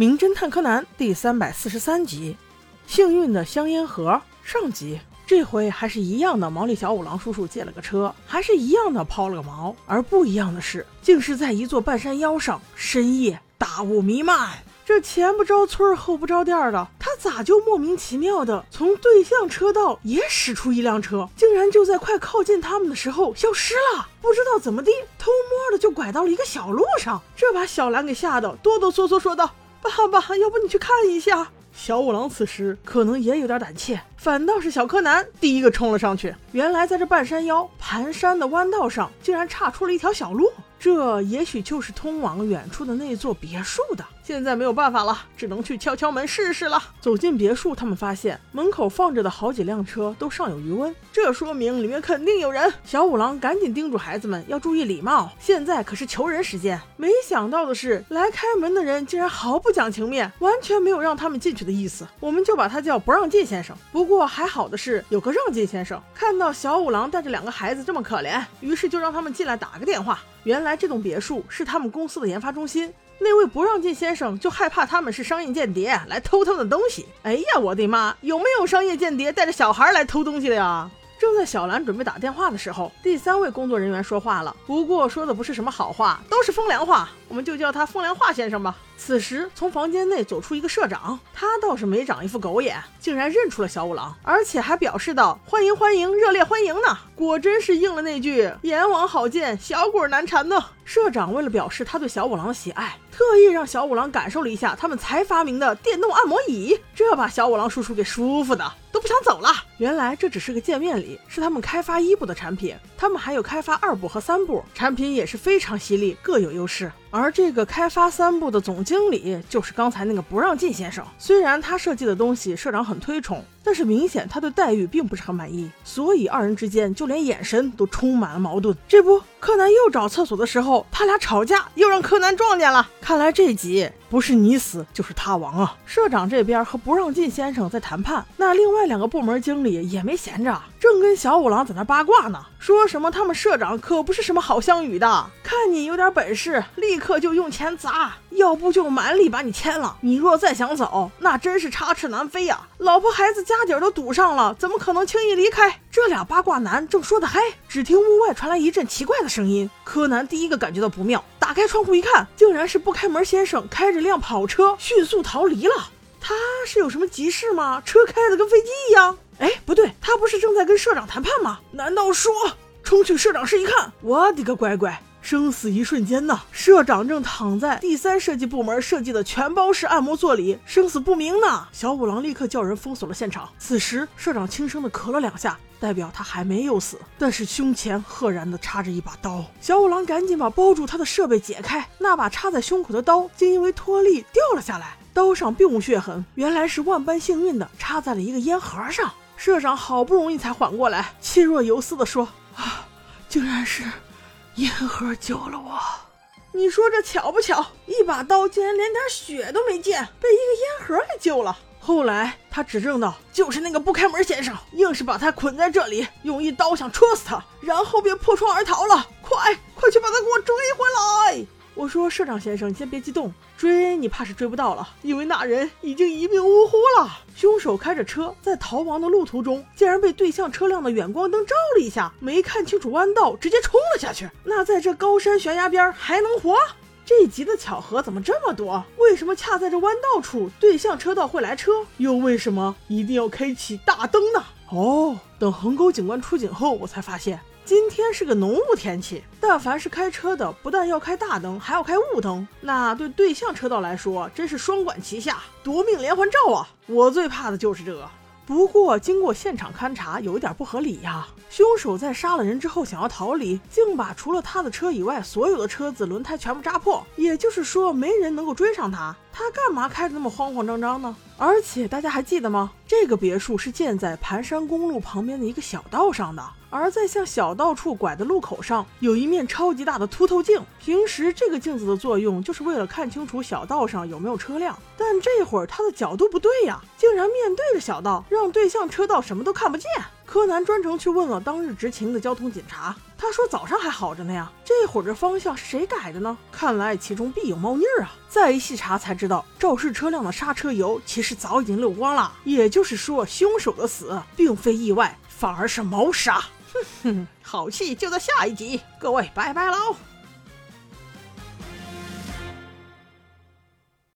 名侦探柯南第三百四十三集，幸运的香烟盒上集。这回还是一样的，毛利小五郎叔叔借了个车，还是一样的抛了个锚，而不一样的是，竟是在一座半山腰上，深夜大雾弥漫，这前不着村后不着店的，他咋就莫名其妙的从对向车道也驶出一辆车，竟然就在快靠近他们的时候消失了？不知道怎么地，偷摸的就拐到了一个小路上，这把小兰给吓得哆哆嗦嗦说道。爸爸，要不你去看一下？小五郎此时可能也有点胆怯，反倒是小柯南第一个冲了上去。原来在这半山腰盘山的弯道上，竟然岔出了一条小路。这也许就是通往远处的那座别墅的。现在没有办法了，只能去敲敲门试试了。走进别墅，他们发现门口放着的好几辆车都尚有余温，这说明里面肯定有人。小五郎赶紧叮嘱孩子们要注意礼貌，现在可是求人时间。没想到的是，来开门的人竟然毫不讲情面，完全没有让他们进去的意思。我们就把他叫不让进先生。不过还好的是，有个让进先生看到小五郎带着两个孩子这么可怜，于是就让他们进来打个电话。原来这栋别墅是他们公司的研发中心，那位不让进先生就害怕他们是商业间谍来偷他们的东西。哎呀，我的妈！有没有商业间谍带着小孩来偷东西的呀？正在小兰准备打电话的时候，第三位工作人员说话了，不过说的不是什么好话，都是风凉话，我们就叫他风凉话先生吧。此时，从房间内走出一个社长，他倒是没长一副狗眼，竟然认出了小五郎，而且还表示道：“欢迎欢迎，热烈欢迎呢！”果真是应了那句“阎王好见，小鬼难缠”呢。社长为了表示他对小五郎的喜爱，特意让小五郎感受了一下他们才发明的电动按摩椅，这把小五郎叔叔给舒服的不想走了。原来这只是个见面礼，是他们开发一部的产品，他们还有开发二部和三部，产品也是非常犀利，各有优势。而这个开发三部的总经理就是刚才那个不让进先生。虽然他设计的东西社长很推崇，但是明显他对待遇并不是很满意，所以二人之间就连眼神都充满了矛盾。这不，柯南又找厕所的时候，他俩吵架，又让柯南撞见了。看来这集不是你死就是他亡啊！社长这边和不让进先生在谈判，那另外两个部门经理也没闲着，正跟小五郎在那八卦呢，说什么他们社长可不是什么好相与的，看你有点本事，立。立刻就用钱砸，要不就蛮力把你签了。你若再想走，那真是插翅难飞呀！老婆孩子家底儿都堵上了，怎么可能轻易离开？这俩八卦男正说得嗨，只听屋外传来一阵奇怪的声音。柯南第一个感觉到不妙，打开窗户一看，竟然是不开门先生开着辆跑车迅速逃离了。他是有什么急事吗？车开的跟飞机一样？哎，不对，他不是正在跟社长谈判吗？难道说……冲去社长室一看，我的个乖乖！生死一瞬间呢，社长正躺在第三设计部门设计的全包式按摩座里，生死不明呢。小五郎立刻叫人封锁了现场。此时，社长轻声的咳了两下，代表他还没有死，但是胸前赫然的插着一把刀。小五郎赶紧把包住他的设备解开，那把插在胸口的刀竟因为脱力掉了下来，刀上并无血痕，原来是万般幸运的插在了一个烟盒上。社长好不容易才缓过来，气若游丝的说：“啊，竟然是。”烟盒救了我，你说这巧不巧？一把刀竟然连点血都没见，被一个烟盒给救了。后来他指证道，就是那个不开门先生，硬是把他捆在这里，用一刀想戳死他，然后便破窗而逃了。快，快去把他给我追回来！我说社长先生，你先别激动，追你怕是追不到了，因为那人已经一命呜呼了。凶手开着车在逃亡的路途中，竟然被对向车辆的远光灯照了一下，没看清楚弯道，直接冲了下去。那在这高山悬崖边还能活？这一集的巧合怎么这么多？为什么恰在这弯道处对向车道会来车？又为什么一定要开启大灯呢？哦，等横沟警官出警后，我才发现。今天是个浓雾天气，但凡是开车的，不但要开大灯，还要开雾灯，那对对向车道来说，真是双管齐下，夺命连环照啊！我最怕的就是这个。不过经过现场勘查，有一点不合理呀。凶手在杀了人之后想要逃离，竟把除了他的车以外所有的车子轮胎全部扎破，也就是说没人能够追上他。他干嘛开的那么慌慌张张呢？而且大家还记得吗？这个别墅是建在盘山公路旁边的一个小道上的。而在向小道处拐的路口上，有一面超级大的凸透镜。平时这个镜子的作用就是为了看清楚小道上有没有车辆，但这会儿它的角度不对呀，竟然面对着小道，让对向车道什么都看不见。柯南专程去问了当日执勤的交通警察，他说早上还好着呢呀，这会儿这方向是谁改的呢？看来其中必有猫腻儿啊！再一细查才知道，肇事车辆的刹车油其实早已经漏光了，也就是说，凶手的死并非意外，反而是谋杀。哼哼，好戏就在下一集，各位拜拜喽！